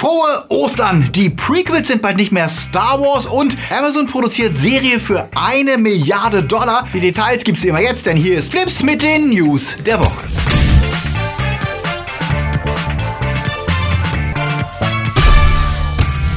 Frohe Ostern! Die Prequels sind bald nicht mehr Star Wars und Amazon produziert Serie für eine Milliarde Dollar. Die Details gibt's immer jetzt, denn hier ist Flips mit den News der Woche.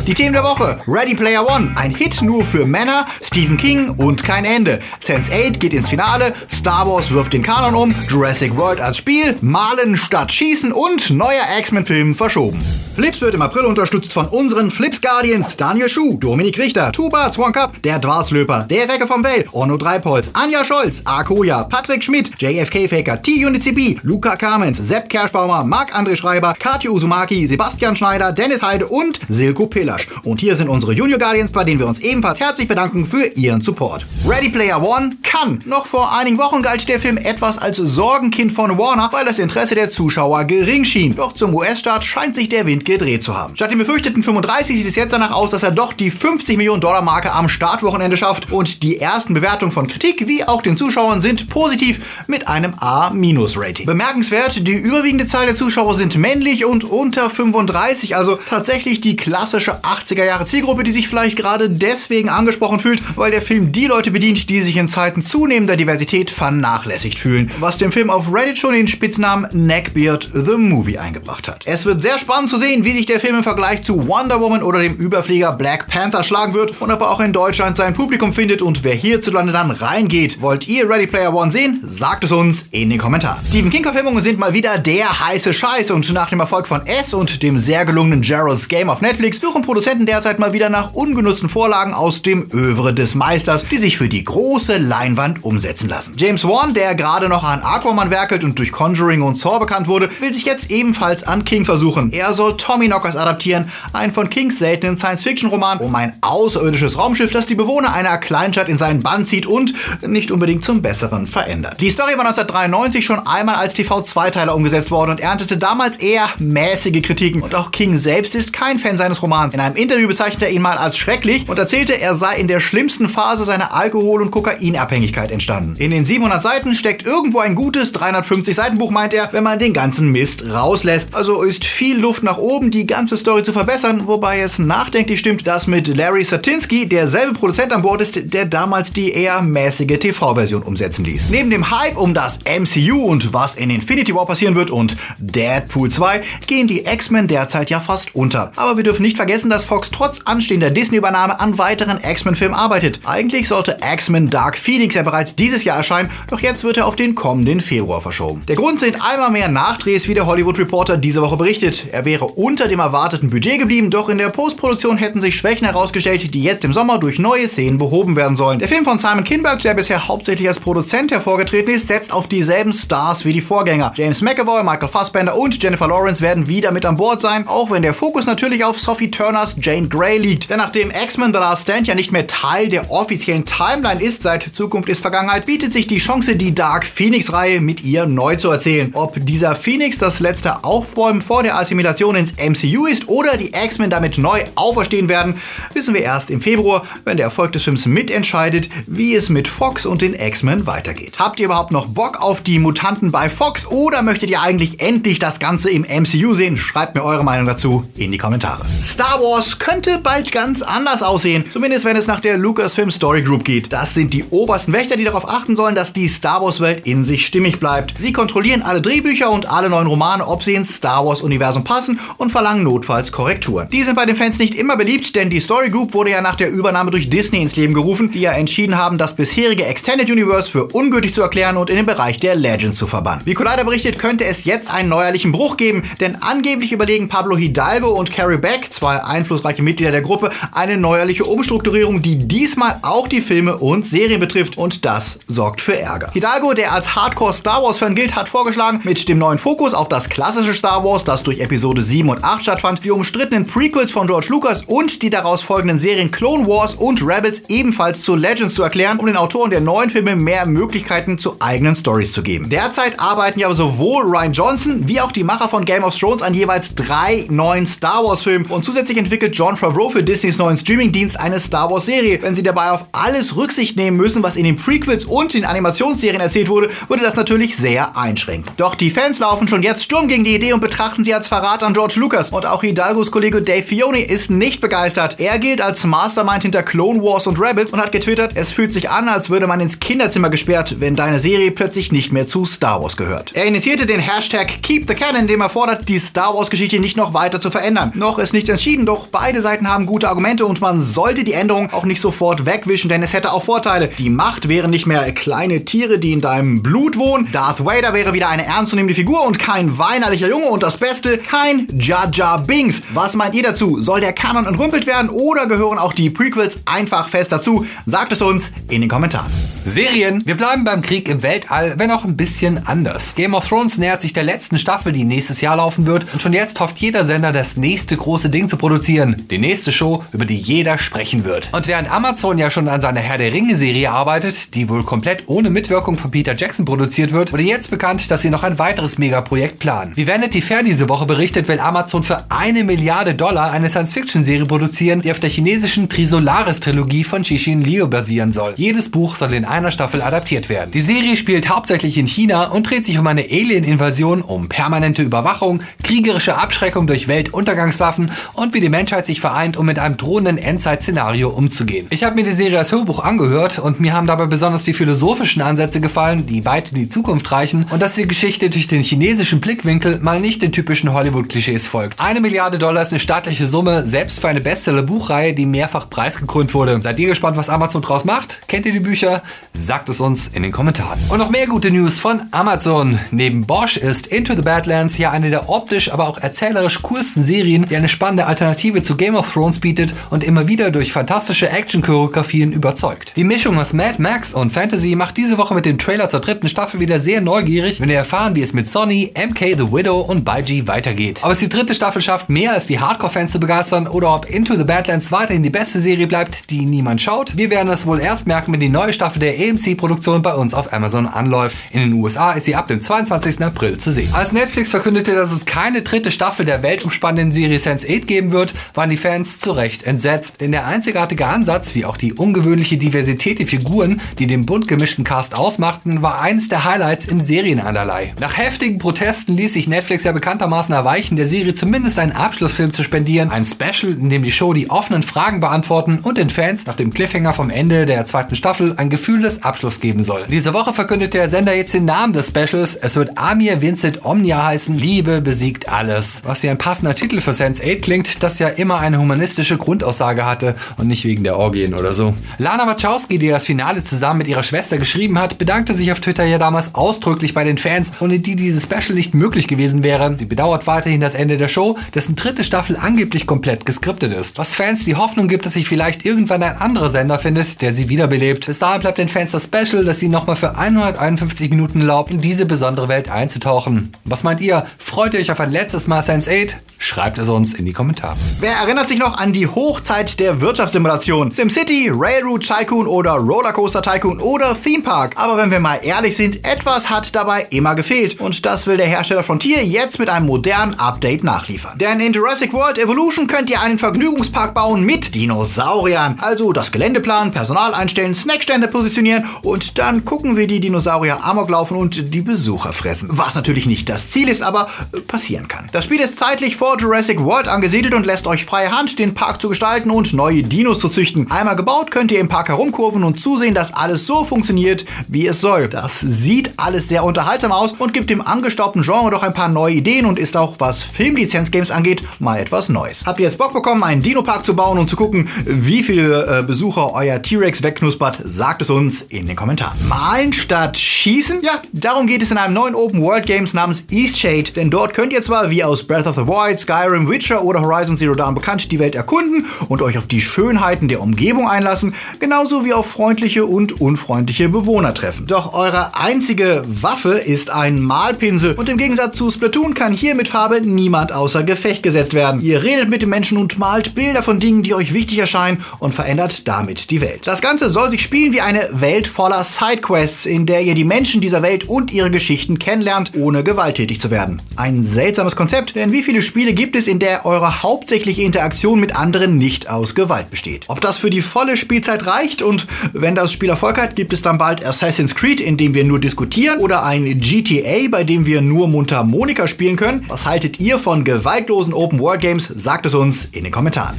Die Themen der Woche. Ready Player One, ein Hit nur für Männer, Stephen King und kein Ende. Sense8 geht ins Finale, Star Wars wirft den Kanon um, Jurassic World als Spiel, Malen statt Schießen und neuer X-Men-Film verschoben. Flips wird im April unterstützt von unseren Flips Guardians Daniel Schuh, Dominik Richter, Tuba Zwonkap, der Dwarslöper, der Recke vom Well, Orno Dreipolz, Anja Scholz, Akoya, Patrick Schmidt, JFK Faker, T-Unity Luca Kamens, Sepp Kerschbaumer, Marc-André Schreiber, Katja Usumaki, Sebastian Schneider, Dennis Heide und Silko Pillasch. Und hier sind unsere Junior Guardians, bei denen wir uns ebenfalls herzlich bedanken für ihren Support. Ready Player One kann. Noch vor einigen Wochen galt der Film etwas als Sorgenkind von Warner, weil das Interesse der Zuschauer gering schien. Doch zum US-Start scheint sich der Wind gedreht zu haben. Statt den befürchteten 35 sieht es jetzt danach aus, dass er doch die 50 Millionen Dollar Marke am Startwochenende schafft und die ersten Bewertungen von Kritik wie auch den Zuschauern sind positiv mit einem A-Rating. Bemerkenswert, die überwiegende Zahl der Zuschauer sind männlich und unter 35, also tatsächlich die klassische 80er Jahre Zielgruppe, die sich vielleicht gerade deswegen angesprochen fühlt, weil der Film die Leute bedient, die sich in Zeiten zunehmender Diversität vernachlässigt fühlen, was dem Film auf Reddit schon den Spitznamen Neckbeard the Movie eingebracht hat. Es wird sehr spannend zu sehen, sehen, wie sich der Film im Vergleich zu Wonder Woman oder dem Überflieger Black Panther schlagen wird und ob er auch in Deutschland sein Publikum findet und wer hierzulande dann reingeht. Wollt ihr Ready Player One sehen? Sagt es uns in den Kommentaren. Stephen King-Verfilmungen sind mal wieder der heiße Scheiß und nach dem Erfolg von S und dem sehr gelungenen Gerald's Game auf Netflix suchen Produzenten derzeit mal wieder nach ungenutzten Vorlagen aus dem Övre des Meisters, die sich für die große Leinwand umsetzen lassen. James Wan, der gerade noch an Aquaman werkelt und durch Conjuring und Saw bekannt wurde, will sich jetzt ebenfalls an King versuchen. Er soll Tommyknockers adaptieren, einen von Kings seltenen Science-Fiction-Roman um ein außerirdisches Raumschiff, das die Bewohner einer Kleinstadt in seinen Bann zieht und nicht unbedingt zum Besseren verändert. Die Story war 1993 schon einmal als TV-Zweiteiler umgesetzt worden und erntete damals eher mäßige Kritiken. Und auch King selbst ist kein Fan seines Romans. In einem Interview bezeichnete er ihn mal als schrecklich und erzählte, er sei in der schlimmsten Phase seiner Alkohol- und Kokainabhängigkeit entstanden. In den 700 Seiten steckt irgendwo ein gutes 350 Seiten Buch, meint er, wenn man den ganzen Mist rauslässt. Also ist viel Luft nach oben, die ganze Story zu verbessern, wobei es nachdenklich stimmt, dass mit Larry Satinsky derselbe Produzent an Bord ist, der damals die eher mäßige TV-Version umsetzen ließ. Neben dem Hype um das MCU und was in Infinity War passieren wird und Deadpool 2 gehen die X-Men derzeit ja fast unter. Aber wir dürfen nicht vergessen, dass Fox trotz anstehender Disney-Übernahme an weiteren X-Men-Filmen arbeitet. Eigentlich sollte X-Men Dark Phoenix ja bereits dieses Jahr erscheinen, doch jetzt wird er auf den kommenden Februar verschoben. Der Grund sind einmal mehr Nachdrehs, wie der Hollywood Reporter diese Woche berichtet. Er wäre unter dem erwarteten Budget geblieben, doch in der Postproduktion hätten sich Schwächen herausgestellt, die jetzt im Sommer durch neue Szenen behoben werden sollen. Der Film von Simon Kinberg, der bisher hauptsächlich als Produzent hervorgetreten ist, setzt auf dieselben Stars wie die Vorgänger. James McAvoy, Michael Fassbender und Jennifer Lawrence werden wieder mit an Bord sein, auch wenn der Fokus natürlich auf Sophie Turners Jane Grey liegt. Denn nachdem X-Men The Last Stand ja nicht mehr Teil der offiziellen Timeline ist, seit Zukunft ist Vergangenheit, bietet sich die Chance, die Dark Phoenix-Reihe mit ihr neu zu erzählen. Ob dieser Phoenix das letzte Aufbäumen vor der Assimilation ins MCU ist oder die X-Men damit neu auferstehen werden, wissen wir erst im Februar, wenn der Erfolg des Films mitentscheidet, wie es mit Fox und den X-Men weitergeht. Habt ihr überhaupt noch Bock auf die Mutanten bei Fox oder möchtet ihr eigentlich endlich das Ganze im MCU sehen? Schreibt mir eure Meinung dazu in die Kommentare. Star Wars könnte bald ganz anders aussehen, zumindest wenn es nach der Lucasfilm Story Group geht. Das sind die obersten Wächter, die darauf achten sollen, dass die Star Wars Welt in sich stimmig bleibt. Sie kontrollieren alle Drehbücher und alle neuen Romane, ob sie ins Star Wars Universum passen und verlangen notfalls Korrekturen. Die sind bei den Fans nicht immer beliebt, denn die Story Group wurde ja nach der Übernahme durch Disney ins Leben gerufen, die ja entschieden haben, das bisherige Extended Universe für ungültig zu erklären und in den Bereich der Legends zu verbannen. Wie Collider berichtet, könnte es jetzt einen neuerlichen Bruch geben, denn angeblich überlegen Pablo Hidalgo und Carrie Beck, zwei einflussreiche Mitglieder der Gruppe, eine neuerliche Umstrukturierung, die diesmal auch die Filme und Serien betrifft und das sorgt für Ärger. Hidalgo, der als Hardcore Star Wars Fan gilt, hat vorgeschlagen, mit dem neuen Fokus auf das klassische Star Wars, das durch Episode 7 und 8 stattfand, die umstrittenen Prequels von George Lucas und die daraus folgenden Serien Clone Wars und Rebels ebenfalls zu Legends zu erklären, um den Autoren der neuen Filme mehr Möglichkeiten zu eigenen Stories zu geben. Derzeit arbeiten ja sowohl Ryan Johnson wie auch die Macher von Game of Thrones an jeweils drei neuen Star Wars Filmen und zusätzlich entwickelt John Favreau für Disneys neuen Streamingdienst eine Star Wars Serie. Wenn sie dabei auf alles Rücksicht nehmen müssen, was in den Prequels und den Animationsserien erzählt wurde, würde das natürlich sehr einschränken. Doch die Fans laufen schon jetzt Sturm gegen die Idee und betrachten sie als Verrat an George Lucas. Und auch Hidalgos Kollege Dave Fioni ist nicht begeistert. Er gilt als Mastermind hinter Clone Wars und Rebels und hat getwittert, es fühlt sich an, als würde man ins Kinderzimmer gesperrt, wenn deine Serie plötzlich nicht mehr zu Star Wars gehört. Er initiierte den Hashtag Keep the Canon, indem er fordert, die Star Wars Geschichte nicht noch weiter zu verändern. Noch ist nicht entschieden, doch beide Seiten haben gute Argumente und man sollte die Änderung auch nicht sofort wegwischen, denn es hätte auch Vorteile. Die Macht wären nicht mehr kleine Tiere, die in deinem Blut wohnen. Darth Vader wäre wieder eine ernstzunehmende Figur und kein weinerlicher Junge und das Beste, kein Jar Binks. Was meint ihr dazu? Soll der Kanon entrümpelt werden oder gehören auch die Prequels einfach fest dazu? Sagt es uns in den Kommentaren. Serien. Wir bleiben beim Krieg im Weltall, wenn auch ein bisschen anders. Game of Thrones nähert sich der letzten Staffel, die nächstes Jahr laufen wird. Und schon jetzt hofft jeder Sender, das nächste große Ding zu produzieren. Die nächste Show, über die jeder sprechen wird. Und während Amazon ja schon an seiner Herr der Ringe-Serie arbeitet, die wohl komplett ohne Mitwirkung von Peter Jackson produziert wird, wurde jetzt bekannt, dass sie noch ein weiteres Megaprojekt planen. Wie Vanity Fair diese Woche berichtet, will Amazon für eine Milliarde Dollar eine Science-Fiction-Serie produzieren, die auf der chinesischen Trisolaris-Trilogie von Cixin Liu basieren soll. Jedes Buch soll in einer Staffel adaptiert werden. Die Serie spielt hauptsächlich in China und dreht sich um eine Alien-Invasion, um permanente Überwachung, kriegerische Abschreckung durch Weltuntergangswaffen und wie die Menschheit sich vereint, um mit einem drohenden Endzeit-Szenario umzugehen. Ich habe mir die Serie als Hörbuch angehört und mir haben dabei besonders die philosophischen Ansätze gefallen, die weit in die Zukunft reichen und dass die Geschichte durch den chinesischen Blickwinkel mal nicht den typischen Hollywood-Klischees folgt. Eine Milliarde Dollar ist eine staatliche Summe, selbst für eine Bestseller-Buchreihe, die mehrfach preisgekrönt wurde. Seid ihr gespannt, was Amazon draus macht? Kennt ihr die Bücher? Sagt es uns in den Kommentaren. Und noch mehr gute News von Amazon. Neben Bosch ist Into the Badlands ja eine der optisch, aber auch erzählerisch coolsten Serien, die eine spannende Alternative zu Game of Thrones bietet und immer wieder durch fantastische Action-Choreografien überzeugt. Die Mischung aus Mad Max und Fantasy macht diese Woche mit dem Trailer zur dritten Staffel wieder sehr neugierig, wenn ihr erfahren, wie es mit Sonny, MK the Widow und Baiji weitergeht. Ob es die dritte Staffel schafft, mehr als die Hardcore-Fans zu begeistern oder ob Into the Badlands weiterhin die beste Serie bleibt, die niemand schaut, wir werden es wohl erst merken, wenn die neue Staffel der AMC-Produktion bei uns auf Amazon anläuft. In den USA ist sie ab dem 22. April zu sehen. Als Netflix verkündete, dass es keine dritte Staffel der weltumspannenden Serie Sense8 geben wird, waren die Fans zu Recht entsetzt. Denn der einzigartige Ansatz, wie auch die ungewöhnliche Diversität der Figuren, die den bunt gemischten Cast ausmachten, war eines der Highlights im Serienanderlei. Nach heftigen Protesten ließ sich Netflix ja bekanntermaßen erweichen, der Serie zumindest einen Abschlussfilm zu spendieren, ein Special, in dem die Show die offenen Fragen beantworten und den Fans nach dem Cliffhanger vom Ende der zweiten Staffel ein Gefühl des Abschlusses geben soll. Diese Woche verkündet der Sender jetzt den Namen des Specials. Es wird Amir Vincent Omnia heißen. Liebe besiegt alles. Was wie ein passender Titel für Sense 8 klingt, das ja immer eine humanistische Grundaussage hatte und nicht wegen der Orgien oder so. Lana Wachowski, die das Finale zusammen mit ihrer Schwester geschrieben hat, bedankte sich auf Twitter ja damals ausdrücklich bei den Fans, ohne die dieses Special nicht möglich gewesen wäre. Sie bedauert weiterhin das Ende der Show, dessen dritte Staffel angeblich komplett geskriptet ist. Was Fans die Hoffnung gibt, dass sich vielleicht irgendwann ein anderer Sender findet, der sie wiederbelebt. Bis dahin bleibt den Fans das Special, das sie nochmal für 151 Minuten erlaubt, in diese besondere Welt einzutauchen. Was meint ihr? Freut ihr euch auf ein letztes Mal Sense 8? Schreibt es uns in die Kommentare. Wer erinnert sich noch an die Hochzeit der Wirtschaftssimulation? SimCity, Railroad Tycoon oder Rollercoaster Tycoon oder Theme Park. Aber wenn wir mal ehrlich sind, etwas hat dabei immer gefehlt. Und das will der Hersteller Frontier jetzt mit einem modernen Update nachliefern. Denn in Jurassic World Evolution könnt ihr einen Vergnügungspark bauen mit Dinosauriern. Also das Gelände planen, Personal einstellen, Snackstände positionieren und dann gucken, wie die Dinosaurier Amok laufen und die Besucher fressen. Was natürlich nicht das Ziel ist, aber äh, passieren kann. Das Spiel ist zeitlich vor Jurassic World angesiedelt und lässt euch freie Hand, den Park zu gestalten und neue Dinos zu züchten. Einmal gebaut könnt ihr im Park herumkurven und zusehen, dass alles so funktioniert, wie es soll. Das sieht alles sehr unterhaltsam aus und gibt dem angestaubten Genre doch ein paar neue Ideen und ist auch, was Filmlizenz-Games angeht, mal etwas Neues. Habt ihr jetzt Bock bekommen, einen Dino-Park zu bauen und zu gucken, wie viele äh, Besucher euer T-Rex wegknuspert? Sagt es uns in den Kommentaren. Malen statt schießen? Ja, darum geht es in einem neuen Open-World-Games namens Eastshade, denn dort könnt ihr zwar wie aus Breath of the Wild, Skyrim, Witcher oder Horizon Zero Dawn bekannt die Welt erkunden und euch auf die Schönheiten der Umgebung einlassen, genauso wie auf freundliche und unfreundliche Bewohner treffen. Doch eure einzige Waffe ist ein Malpinsel und im Gegensatz zu Splatoon kann hier mit Farbe niemand außer Gefecht gesetzt werden. Ihr redet mit den Menschen und malt Bilder von Dingen, die euch wichtig erscheinen und verändert damit die Welt. Das Ganze soll sich spielen wie eine Welt voller Sidequests, in der ihr die Menschen dieser Welt und ihre Geschichten kennenlernt, ohne gewalttätig zu werden. Ein seltsames Konzept, denn wie viele Spiele gibt es, in der eure hauptsächliche Interaktion mit anderen nicht aus Gewalt besteht. Ob das für die volle Spielzeit reicht und wenn das Spiel Erfolg hat, gibt es dann bald Assassin's Creed, in dem wir nur diskutieren oder ein GTA, bei dem wir nur Mundharmonika spielen können. Was haltet ihr von gewaltlosen Open World Games? Sagt es uns in den Kommentaren.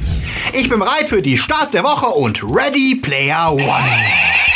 Ich bin bereit für die Starts der Woche und Ready Player One.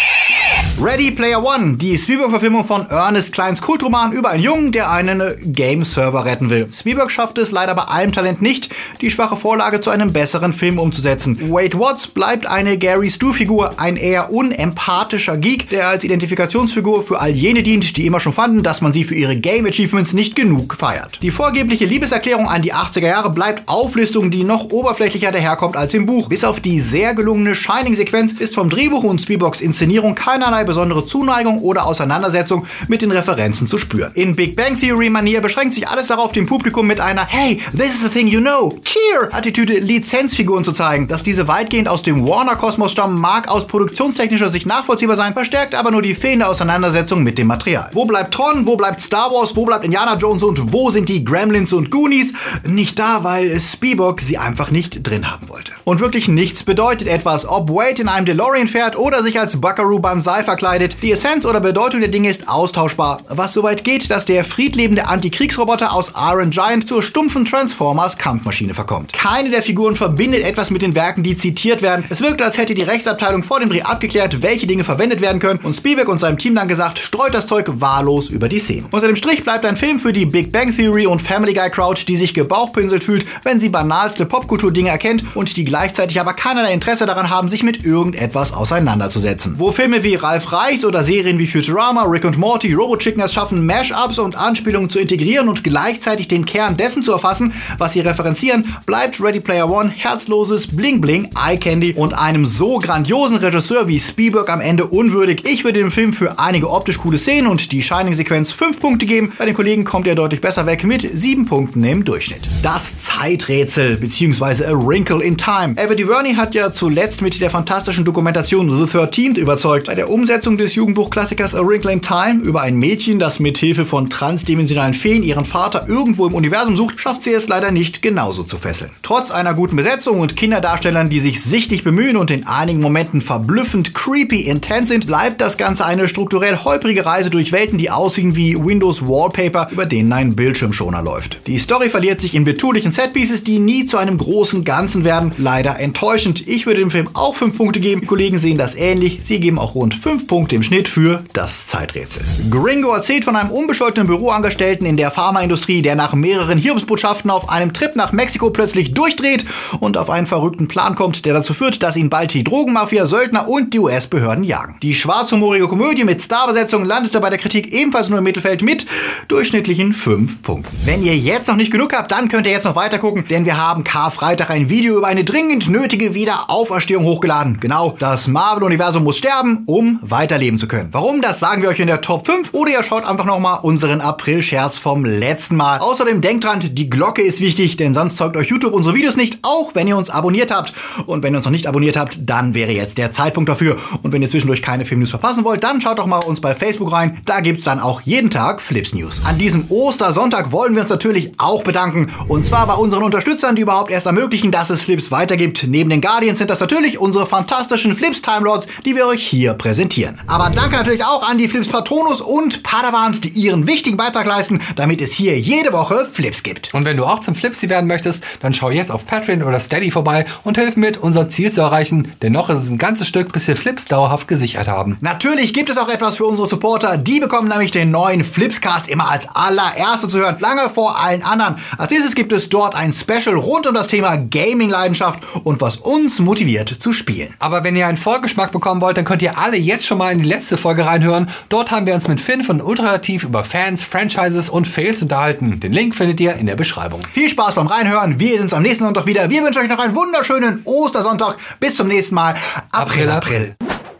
Ready Player One, die Spielberg-Verfilmung von Ernest Kleins Kultroman über einen Jungen, der einen Game-Server retten will. Spielberg schafft es leider bei allem Talent nicht, die schwache Vorlage zu einem besseren Film umzusetzen. Wade Watts bleibt eine Gary Stu-Figur, ein eher unempathischer Geek, der als Identifikationsfigur für all jene dient, die immer schon fanden, dass man sie für ihre Game-Achievements nicht genug feiert. Die vorgebliche Liebeserklärung an die 80er Jahre bleibt Auflistung, die noch oberflächlicher daherkommt als im Buch. Bis auf die sehr gelungene Shining-Sequenz ist vom Drehbuch und Spielbergs Inszenierung keinerlei besondere Zuneigung oder Auseinandersetzung mit den Referenzen zu spüren. In Big Bang Theory Manier beschränkt sich alles darauf, dem Publikum mit einer Hey, this is the thing you know, cheer Attitüde Lizenzfiguren zu zeigen. Dass diese weitgehend aus dem Warner-Kosmos stammen, mag aus produktionstechnischer Sicht nachvollziehbar sein, verstärkt aber nur die fehlende Auseinandersetzung mit dem Material. Wo bleibt Tron, wo bleibt Star Wars, wo bleibt Indiana Jones und wo sind die Gremlins und Goonies? Nicht da, weil Spielberg sie einfach nicht drin haben wollte. Und wirklich nichts bedeutet etwas, ob Wade in einem DeLorean fährt oder sich als Buckaroo Banzai verkleidet verkleidet. Die Essenz oder Bedeutung der Dinge ist austauschbar, was so weit geht, dass der friedlebende Antikriegsroboter aus Iron Giant zur stumpfen Transformers Kampfmaschine verkommt. Keine der Figuren verbindet etwas mit den Werken, die zitiert werden. Es wirkt, als hätte die Rechtsabteilung vor dem Dreh abgeklärt, welche Dinge verwendet werden können und Spielberg und seinem Team dann gesagt, streut das Zeug wahllos über die Szenen. Unter dem Strich bleibt ein Film für die Big Bang Theory und Family Guy Crowd, die sich gebauchpinselt fühlt, wenn sie banalste Popkultur-Dinge erkennt und die gleichzeitig aber keinerlei Interesse daran haben, sich mit irgendetwas auseinanderzusetzen. Wo Filme wie Reicht oder Serien wie Futurama, Rick und Morty, Robo Chicken es schaffen, Mashups und Anspielungen zu integrieren und gleichzeitig den Kern dessen zu erfassen, was sie referenzieren, bleibt Ready Player One herzloses Bling Bling, Eye Candy und einem so grandiosen Regisseur wie Spielberg am Ende unwürdig. Ich würde dem Film für einige optisch coole Szenen und die Shining-Sequenz 5 Punkte geben. Bei den Kollegen kommt er deutlich besser weg mit 7 Punkten im Durchschnitt. Das Zeiträtsel bzw. A Wrinkle in Time. Evan DuVernay hat ja zuletzt mit der fantastischen Dokumentation The 13th überzeugt. Bei der Umsetzung Umsetzung des Jugendbuchklassikers A Wrinkle in Time über ein Mädchen, das mit Hilfe von transdimensionalen Feen ihren Vater irgendwo im Universum sucht, schafft sie es leider nicht genauso zu fesseln. Trotz einer guten Besetzung und Kinderdarstellern, die sich sichtlich bemühen und in einigen Momenten verblüffend creepy intense sind, bleibt das Ganze eine strukturell holprige Reise durch Welten, die aussehen wie Windows Wallpaper, über denen ein Bildschirmschoner läuft. Die Story verliert sich in betulichen Setpieces, die nie zu einem großen Ganzen werden. Leider enttäuschend. Ich würde dem Film auch 5 Punkte geben. Die Kollegen sehen das ähnlich. Sie geben auch rund 5 Punkte im Schnitt für das Zeiträtsel. Gringo erzählt von einem unbescholtenen Büroangestellten in der Pharmaindustrie, der nach mehreren Hiobsbotschaften auf einem Trip nach Mexiko plötzlich durchdreht und auf einen verrückten Plan kommt, der dazu führt, dass ihn bald die Drogenmafia, Söldner und die US-Behörden jagen. Die schwarzhumorige Komödie mit Starbesetzung landete bei der Kritik ebenfalls nur im Mittelfeld mit durchschnittlichen 5 Punkten. Wenn ihr jetzt noch nicht genug habt, dann könnt ihr jetzt noch weiter gucken, denn wir haben Karfreitag ein Video über eine dringend nötige Wiederauferstehung hochgeladen. Genau, das Marvel-Universum muss sterben, um weiterleben zu können. Warum, das sagen wir euch in der Top 5 oder ihr schaut einfach nochmal unseren April-Scherz vom letzten Mal. Außerdem denkt dran, die Glocke ist wichtig, denn sonst zeigt euch YouTube unsere Videos nicht, auch wenn ihr uns abonniert habt. Und wenn ihr uns noch nicht abonniert habt, dann wäre jetzt der Zeitpunkt dafür. Und wenn ihr zwischendurch keine Filmnews verpassen wollt, dann schaut doch mal uns bei Facebook rein. Da gibt's dann auch jeden Tag Flips News. An diesem Ostersonntag wollen wir uns natürlich auch bedanken. Und zwar bei unseren Unterstützern, die überhaupt erst ermöglichen, dass es Flips weitergibt. Neben den Guardians sind das natürlich unsere fantastischen Flips Timelords, die wir euch hier präsentieren. Aber danke natürlich auch an die Flips Patronus und Padawans, die ihren wichtigen Beitrag leisten, damit es hier jede Woche Flips gibt. Und wenn du auch zum Flipsy werden möchtest, dann schau jetzt auf Patreon oder Steady vorbei und hilf mit, unser Ziel zu erreichen. Denn noch ist es ein ganzes Stück, bis wir Flips dauerhaft gesichert haben. Natürlich gibt es auch etwas für unsere Supporter. Die bekommen nämlich den neuen Flipscast immer als allererste zu hören, lange vor allen anderen. Als nächstes gibt es dort ein Special rund um das Thema Gaming-Leidenschaft und was uns motiviert zu spielen. Aber wenn ihr einen Vorgeschmack bekommen wollt, dann könnt ihr alle jetzt schon mal in die letzte Folge reinhören. Dort haben wir uns mit Finn von Ultrativ über Fans, Franchises und Fails unterhalten. Den Link findet ihr in der Beschreibung. Viel Spaß beim Reinhören. Wir sehen uns am nächsten Sonntag wieder. Wir wünschen euch noch einen wunderschönen Ostersonntag. Bis zum nächsten Mal. April, April. April.